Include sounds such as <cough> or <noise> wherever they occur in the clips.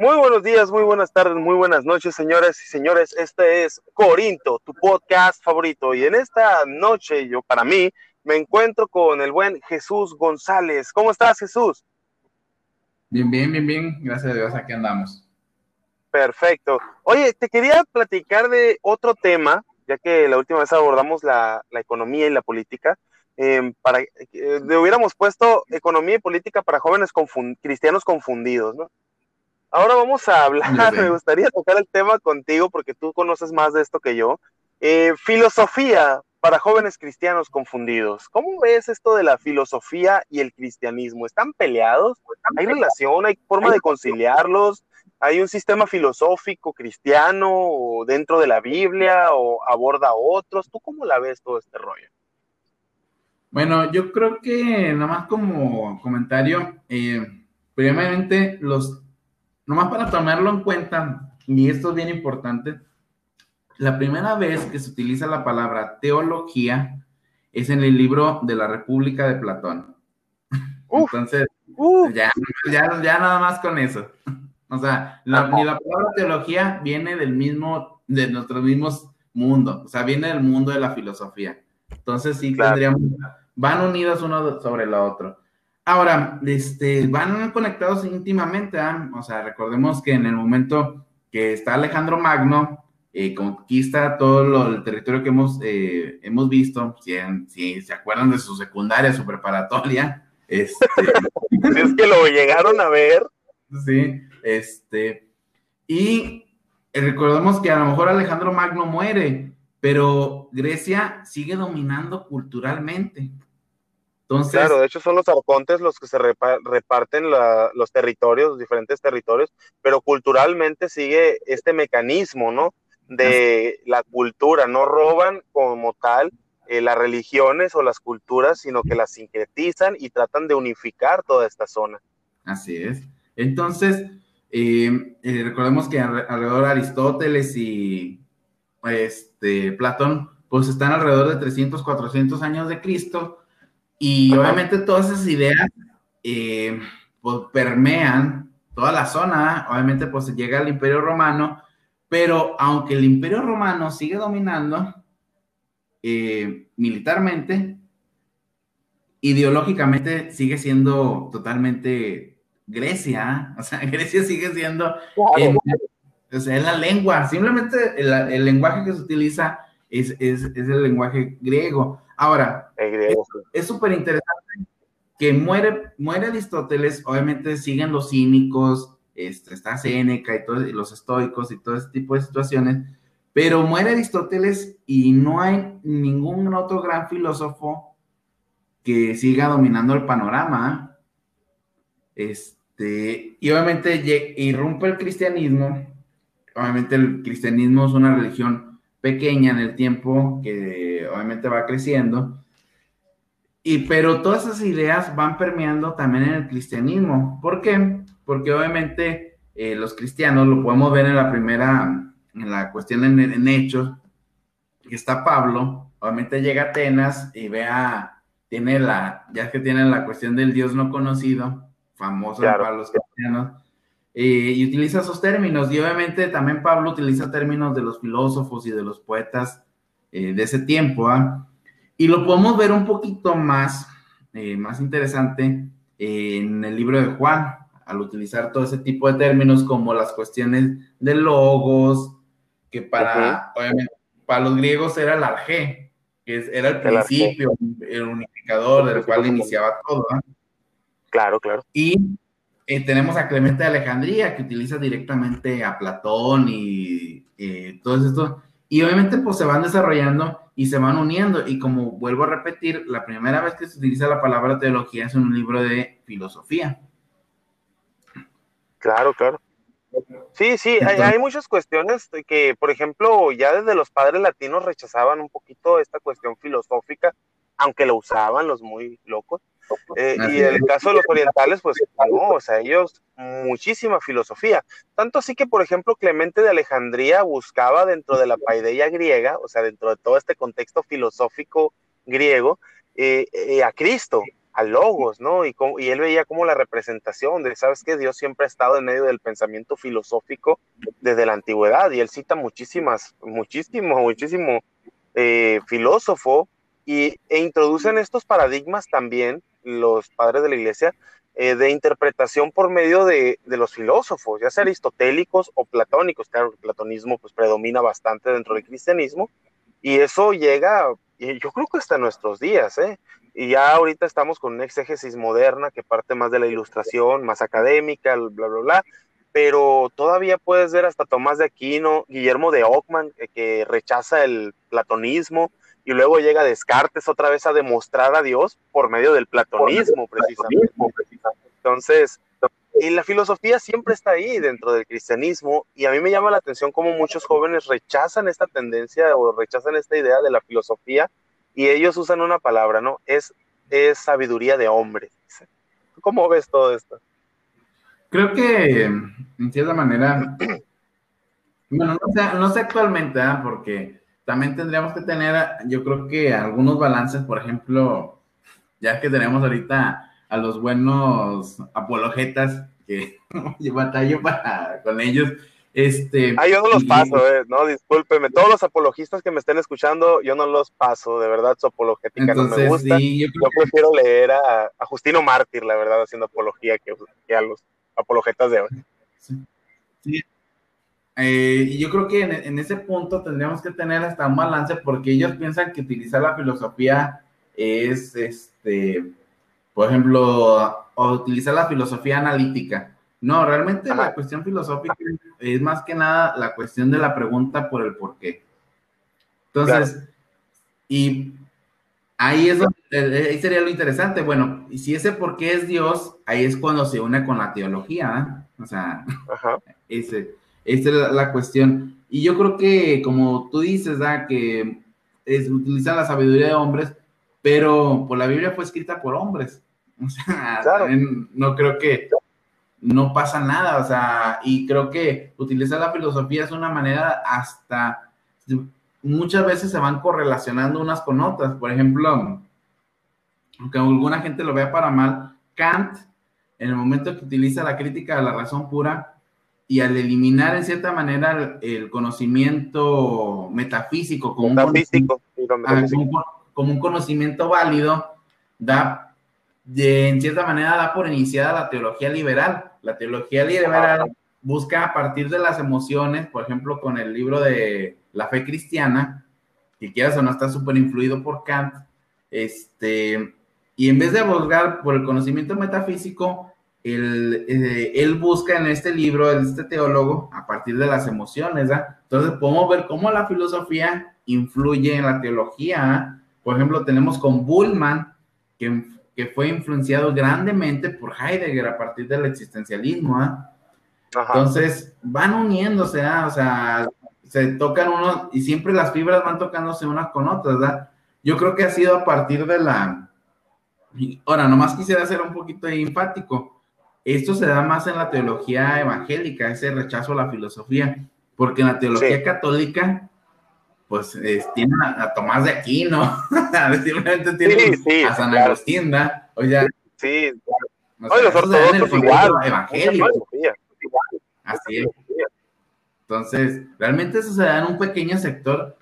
Muy buenos días, muy buenas tardes, muy buenas noches, señores y señores. Este es Corinto, tu podcast favorito. Y en esta noche, yo para mí, me encuentro con el buen Jesús González. ¿Cómo estás, Jesús? Bien, bien, bien, bien. Gracias a Dios, aquí andamos. Perfecto. Oye, te quería platicar de otro tema, ya que la última vez abordamos la, economía y la política. Em, para eh, le hubiéramos puesto economía y política para jóvenes cristianos confundidos, ¿no? Ahora vamos a hablar, me gustaría tocar el tema contigo porque tú conoces más de esto que yo. Eh, filosofía para jóvenes cristianos confundidos. ¿Cómo ves esto de la filosofía y el cristianismo? ¿Están peleados? ¿Hay relación? ¿Hay forma de conciliarlos? ¿Hay un sistema filosófico cristiano dentro de la Biblia o aborda otros? ¿Tú cómo la ves todo este rollo? Bueno, yo creo que nada más como comentario, eh, primeramente los, nomás para tomarlo en cuenta, y esto es bien importante, la primera vez que se utiliza la palabra teología es en el libro de la República de Platón. Entonces, ya, ya, ya, nada más con eso. O sea, la, ni la palabra teología viene del mismo, de nuestros mismos mundos, o sea, viene del mundo de la filosofía. Entonces, sí, tendríamos van unidos uno sobre el otro. Ahora, este, van conectados íntimamente, ¿ah? o sea, recordemos que en el momento que está Alejandro Magno, eh, conquista todo el territorio que hemos, eh, hemos visto, si, si, se acuerdan de su secundaria, su preparatoria, este, <laughs> es que lo llegaron a ver. Sí, este, y recordemos que a lo mejor Alejandro Magno muere, pero Grecia sigue dominando culturalmente. Entonces, claro, de hecho son los arcontes los que se reparten los territorios, los diferentes territorios, pero culturalmente sigue este mecanismo, ¿no? De la cultura, no roban como tal eh, las religiones o las culturas, sino que las sincretizan y tratan de unificar toda esta zona. Así es. Entonces, eh, eh, recordemos que alrededor de Aristóteles y este, Platón, pues están alrededor de 300, 400 años de Cristo, y obviamente todas esas ideas eh, pues, permean toda la zona, obviamente pues llega al Imperio Romano, pero aunque el Imperio Romano sigue dominando eh, militarmente, ideológicamente sigue siendo totalmente Grecia, o sea, <laughs> Grecia sigue siendo, o sea, es la lengua, simplemente el, lenguaje que se utiliza es, es, el lenguaje griego. Ahora, es súper interesante que muere, muere Aristóteles, obviamente siguen los cínicos, este, está Séneca y, todos los estoicos y todo ese tipo de situaciones, pero muere Aristóteles y no hay ningún otro gran filósofo que siga dominando el panorama. Este, y obviamente irrumpe el cristianismo obviamente el cristianismo es una religión pequeña en el tiempo que obviamente va creciendo. Y pero todas esas ideas van permeando también en el cristianismo. ¿Por qué? Porque obviamente eh, los cristianos lo podemos ver en la primera, en la cuestión en, Hechos, que está Pablo, obviamente llega a Atenas y vea, tiene la, ya que tiene la cuestión del Dios no conocido, famoso para los cristianos, eh, y utiliza esos términos. Y obviamente también Pablo utiliza términos de los filósofos y de los poetas eh, de ese tiempo. ¿ah? Y lo podemos ver un poquito más, eh, más interesante en el libro de Juan, al utilizar todo ese tipo de términos como las cuestiones de logos, que para, para los griegos era el arge, que era el principio, el unificador del cual iniciaba todo. ¿ah? Claro, claro. Y eh, tenemos a Clemente de Alejandría, que utiliza directamente a Platón y eh, todo esto. Y obviamente pues se van desarrollando y se van uniendo. Y como vuelvo a repetir, la primera vez que se utiliza la palabra teología es en un libro de filosofía. Claro, claro. Sí, sí, hay, hay, muchas cuestiones que, por ejemplo, ya desde los padres latinos rechazaban un poquito esta cuestión filosófica, aunque lo usaban los muy locos. Eh, y en el caso de los orientales, pues no, o sea, ellos muchísima filosofía. Tanto así que, por ejemplo, Clemente de Alejandría buscaba dentro de la paideia griega, o sea, dentro de todo este contexto filosófico griego, eh, eh, a Cristo, al logos, ¿no? Y, y él veía como la representación de, ¿sabes qué? Dios siempre ha estado en medio del pensamiento filosófico desde la antigüedad y él cita muchísimas, muchísimo, muchísimo eh, filósofo y, e introducen estos paradigmas también los padres de la iglesia eh, de interpretación por medio de, de, los filósofos, ya sea aristotélicos o platónicos. Claro, el platonismo pues predomina bastante dentro del cristianismo y eso llega, yo creo que hasta nuestros días, ¿eh? Y ya ahorita estamos con una exégesis moderna que parte más de la ilustración, más académica, bla, bla, bla, pero todavía puedes ver hasta Tomás de Aquino, Guillermo de Ockman, eh, que rechaza el platonismo, y luego llega Descartes otra vez a demostrar a Dios por medio del platonismo, precisamente. Entonces, y la filosofía siempre está ahí dentro del cristianismo, y a mí me llama la atención cómo muchos jóvenes rechazan esta tendencia o rechazan esta idea de la filosofía y ellos usan una palabra, ¿no? Es, es sabiduría de hombre. ¿Cómo ves todo esto? Creo que, en cierta manera, <clears throat> bueno, no sé, no sé actualmente, ¿eh? porque también tendríamos que tener, yo creo que algunos balances, por ejemplo, ya que tenemos ahorita a los buenos apologetas que <laughs> yo batallo para, con ellos, este, ah, yo no los paso, eh, no, discúlpeme. Todos los apologistas que me estén escuchando, yo no los paso, de verdad, su apologética no me gusta. yo, prefiero leer a, Justino Mártir, la verdad, haciendo apología que, a los apologetas de hoy. Sí. Eh, y yo creo que en, ese punto tendríamos que tener hasta un balance porque ellos piensan que utilizar la filosofía es, este, por ejemplo, utilizar la filosofía analítica no, realmente la cuestión filosófica es más que nada la cuestión de la pregunta por el por qué. Entonces, y ahí es donde, eh, ahí sería lo interesante. Bueno, y si ese por qué es Dios, ahí es cuando se une con la teología, ¿eh? O sea, <laughs> ese, esa es la, cuestión. Y yo creo que, como tú dices, que es, utilizar la sabiduría de hombres, pero por la Biblia fue escrita por hombres. <laughs> O sea, no creo que no pasa nada, o sea, y creo que utilizar la filosofía es una manera hasta, muchas veces se van correlacionando unas con otras, por ejemplo, aunque alguna gente lo vea para mal, Kant, en el momento que utiliza la crítica de la razón pura, y al eliminar en cierta manera el, conocimiento metafísico como, metafísico, un, como, un, conocimiento válido, da, de, en cierta manera da por iniciada la teología liberal. La teología liberal busca a partir de las emociones, por ejemplo, con el libro de La fe cristiana, que quieras o no está súper influido por Kant, este, y en vez de buscar por el conocimiento metafísico, él, eh, él, busca en este libro, en este teólogo, a partir de las emociones, ¿verdad? Entonces podemos ver cómo la filosofía influye en la teología. Por ejemplo, tenemos con Bullman, que que fue influenciado grandemente por Heidegger a partir del existencialismo. ¿ah? Entonces, van uniéndose, ¿ah? o sea, se tocan unos, y siempre las fibras van tocándose unas con otras, ¿verdad? Yo creo que ha sido a partir de la... Ahora, nomás quisiera ser un poquito enfático. Esto se da más en la teología evangélica, ese rechazo a la filosofía, porque en la teología católica pues tiene a, Tomás de Aquino, <laughs> simplemente tiene a San Agustín, O sea, sí, o los ortodoxos igual, evangélico. Así es. Entonces, realmente eso se da en un pequeño sector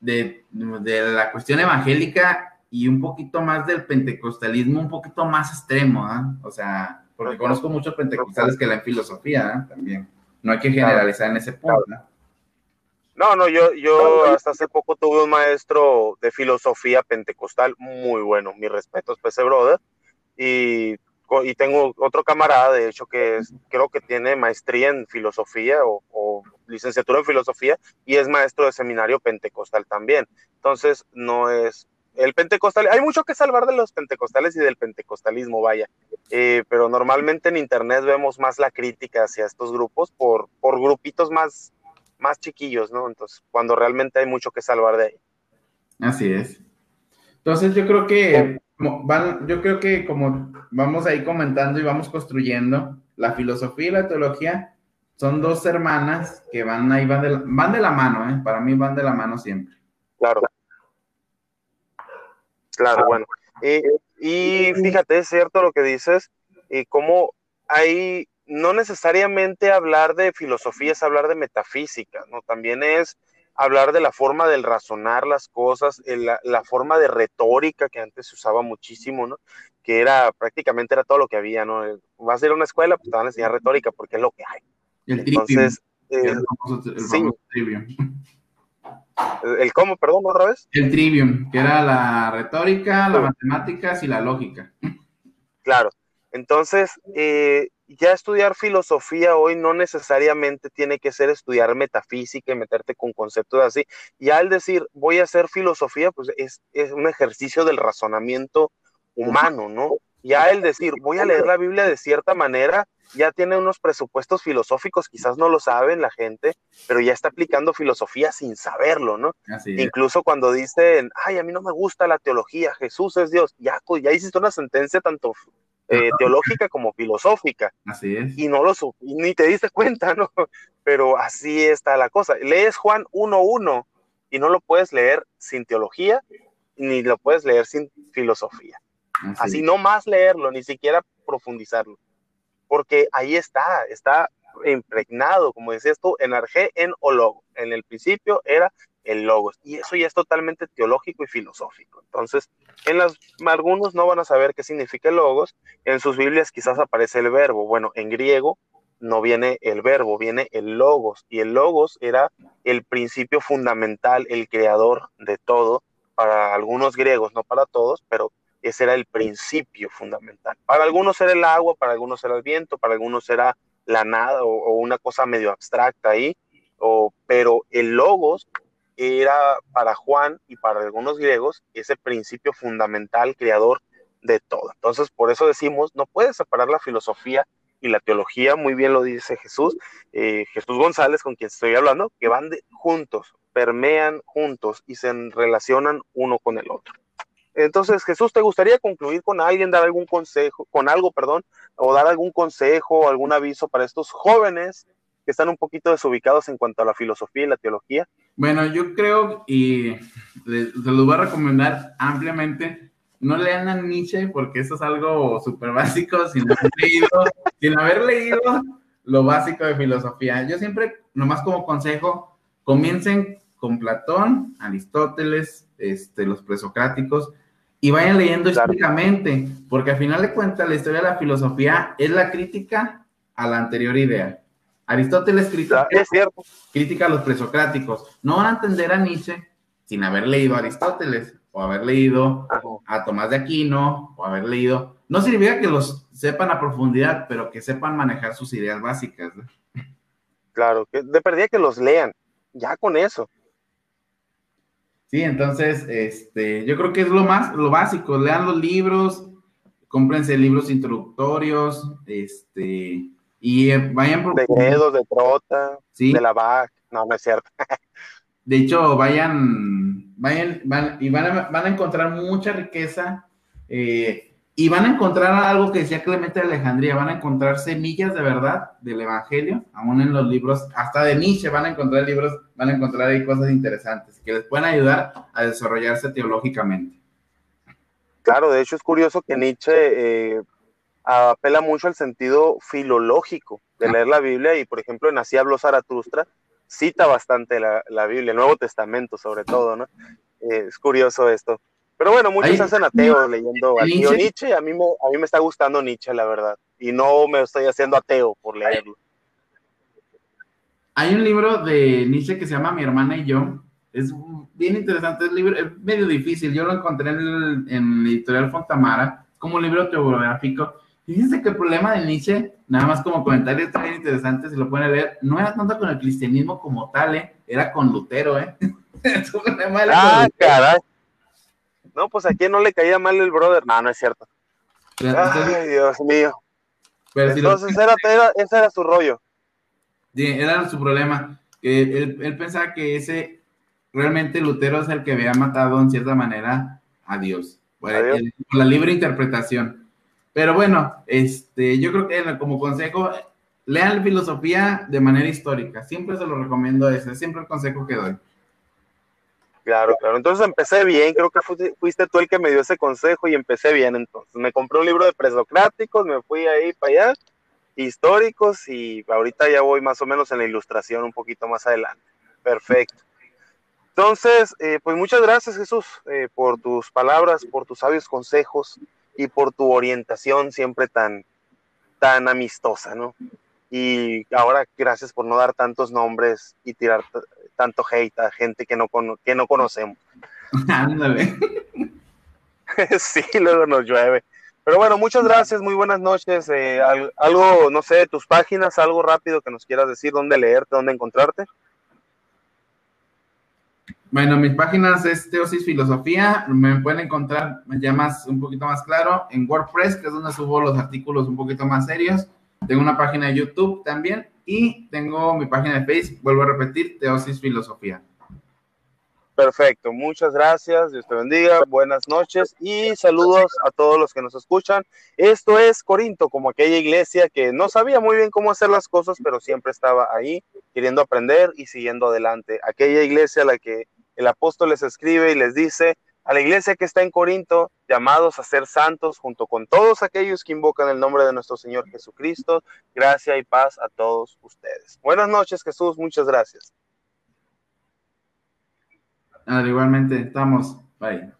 de, de, la cuestión evangélica y un poquito más del pentecostalismo, un poquito más extremo, ¿ah? O sea, porque conozco muchos pentecostales que la filosofía ¿ah? también. No hay que generalizar en ese punto, ¿no? No, no, yo, yo hasta hace poco tuve un maestro de filosofía pentecostal muy bueno, mi respeto es ese brother. Y, y tengo otro camarada, de hecho, que es, creo que tiene maestría en filosofía o, o, licenciatura en filosofía y es maestro de seminario pentecostal también. Entonces, no es el pentecostal. Hay mucho que salvar de los pentecostales y del pentecostalismo, vaya. Eh, pero normalmente en internet vemos más la crítica hacia estos grupos por, por grupitos más más chiquillos, ¿no? Entonces, cuando realmente hay mucho que salvar de ahí. Así es. Entonces, yo creo que van, yo creo que como vamos ahí comentando y vamos construyendo, la filosofía y la teología son dos hermanas que van ahí, van de la, van de la mano, ¿eh? Para mí van de la mano siempre. Claro. Claro, bueno. Y fíjate, es cierto lo que dices, y cómo hay, no necesariamente hablar de filosofía es hablar de metafísica, ¿no? También es hablar de la forma del razonar las cosas, la, la, forma de retórica que antes se usaba muchísimo, ¿no? Que era prácticamente era todo lo que había, ¿no? Vas a ir a una escuela, pues te van a enseñar retórica porque es lo que hay. El Entonces, eh, el, famoso, el sí. ¿El cómo, perdón, otra vez? El trivium, que era la retórica, las matemáticas y la lógica. Claro. Entonces, eh, ya estudiar filosofía hoy no necesariamente tiene que ser estudiar metafísica y meterte con conceptos así. Y al decir voy a hacer filosofía, pues es, es un ejercicio del razonamiento humano, ¿no? Ya el decir voy a leer la Biblia de cierta manera, ya tiene unos presupuestos filosóficos, quizás no lo saben la gente, pero ya está aplicando filosofía sin saberlo, ¿no? Incluso cuando dicen, ay, a mí no me gusta la teología, Jesús es Dios, ya, ya hiciste una sentencia tanto eh, teológica como filosófica. Así es. Y no lo ni te diste cuenta, ¿no? <laughs> Pero así está la cosa. Lees Juan 1.1 y no lo puedes leer sin teología, ni lo puedes leer sin filosofía. Así, no más leerlo, ni siquiera profundizarlo. Porque ahí está, está impregnado, como decías tú, en arge, en o En el principio era el logos. Y eso ya es totalmente teológico y filosófico. Entonces, en las, algunos no van a saber qué significa logos. En sus Biblias quizás aparece el verbo. Bueno, en griego no viene el verbo, viene el logos. Y el logos era el principio fundamental, el creador de todo. Para algunos griegos, no para todos, pero ese era el principio fundamental. Para algunos era el agua, para algunos era el viento, para algunos era la nada o, una cosa medio abstracta ahí. Pero el logos era para Juan y para algunos griegos ese principio fundamental, creador de todo. Entonces, por eso decimos, no puedes separar la filosofía y la teología, muy bien lo dice Jesús, eh, Jesús González, con quien estoy hablando, que van juntos, permean juntos y se relacionan uno con el otro. Entonces, Jesús, ¿te gustaría concluir con alguien, dar algún consejo, con algo, perdón, o dar algún consejo, algún aviso para estos jóvenes que están un poquito desubicados en cuanto a la filosofía y la teología? Bueno, yo creo y se los voy a recomendar ampliamente. No lean a Nietzsche porque eso es algo súper básico sin haber, <laughs> leído, sin haber leído lo básico de filosofía. Yo siempre, nomás como consejo, comiencen con Platón, Aristóteles, este, los presocráticos, y vayan leyendo históricamente, porque al final de cuentas la historia de la filosofía es la crítica a la anterior idea. Aristóteles critica, es cierto. critica a los presocráticos. No van a entender a Nietzsche sin haber leído a Aristóteles o haber leído a Tomás de Aquino o haber leído. No significa que los sepan a profundidad, pero que sepan manejar sus ideas básicas. Claro, que de perdida que los lean, ya con eso. Sí, entonces, este, yo creo que es lo más, lo básico, lean los libros, cómprense libros introductorios, este, y eh, vayan por... De dedos, de trota, de la vaca. No, no es cierto. <laughs> de hecho, vayan, vayan, van, y van a, van a encontrar mucha riqueza. Eh, y van a encontrar algo que decía Clemente de Alejandría, van a encontrar semillas de verdad del Evangelio, aún en los libros, hasta de Nietzsche van a encontrar libros, van a encontrar ahí cosas interesantes que les pueden ayudar a desarrollarse teológicamente. Claro, de hecho es curioso que Nietzsche eh, apela mucho al sentido filológico de leer la Biblia y, por ejemplo, en Así habló Zaratustra, cita bastante la, la, Biblia, el Nuevo Testamento sobre todo, ¿no? Eh, es curioso esto. Pero bueno, muchos hacen ateos leyendo a Nietzsche. Nietzsche. A mí, me, a mí me está gustando Nietzsche, la verdad, y no me estoy haciendo ateo por leerlo. Hay un libro de Nietzsche que se llama Mi hermana y yo. Es bien interesante, el libro es medio difícil. Yo lo encontré en el, en el editorial Fontamara, como un libro autobiográfico Fíjense que el problema de Nietzsche, nada más como comentario está bien interesante, si lo pueden leer, no era tanto con el cristianismo como tal, ¿eh? era con Lutero, ¿eh? <laughs> ah, caray. No, pues a quién no le caía mal el brother. No, no es cierto. Ay, Dios mío. Entonces era, ese era su rollo. Sí, era su problema. Él, él pensaba que ese, realmente Lutero es el que había matado en cierta manera a Dios. Bueno, la libre interpretación. Pero bueno, este, yo creo que como consejo, lean filosofía de manera histórica. Siempre se lo recomiendo ese, siempre el consejo que doy. Claro, claro. Entonces empecé bien, creo que fuiste tú el que me dio ese consejo y empecé bien. Entonces me compré un libro de presocráticos, me fui ahí para allá, históricos, y ahorita ya voy más o menos en la ilustración un poquito más adelante. Perfecto. Entonces, eh, pues muchas gracias Jesús eh, por tus palabras, por tus sabios consejos y por tu orientación siempre tan, tan amistosa, ¿no? Y ahora gracias por no dar tantos nombres y tirar tanto hate a gente que no, que no conocemos. <laughs> Ándale. sí, luego nos llueve. Pero bueno, muchas gracias, muy buenas noches. Eh, algo, no sé, tus páginas, algo rápido que nos quieras decir, dónde leerte, dónde encontrarte. Bueno, mis páginas es Teosis Filosofía. Me pueden encontrar ya más, un poquito más claro en WordPress, que es donde subo los artículos un poquito más serios. Tengo una página de YouTube también y tengo mi página de Facebook, vuelvo a repetir, Teosis Filosofía. Perfecto, muchas gracias, Dios te bendiga, buenas noches y saludos a todos los que nos escuchan. Esto es Corinto, como aquella iglesia que no sabía muy bien cómo hacer las cosas, pero siempre estaba ahí queriendo aprender y siguiendo adelante. Aquella iglesia a la que el apóstol les escribe y les dice a la iglesia que está en Corinto, llamados a ser santos junto con todos aquellos que invocan el nombre de nuestro Señor Jesucristo. Gracia y paz a todos ustedes. Buenas noches, Jesús. Muchas gracias. igualmente, estamos. Bye.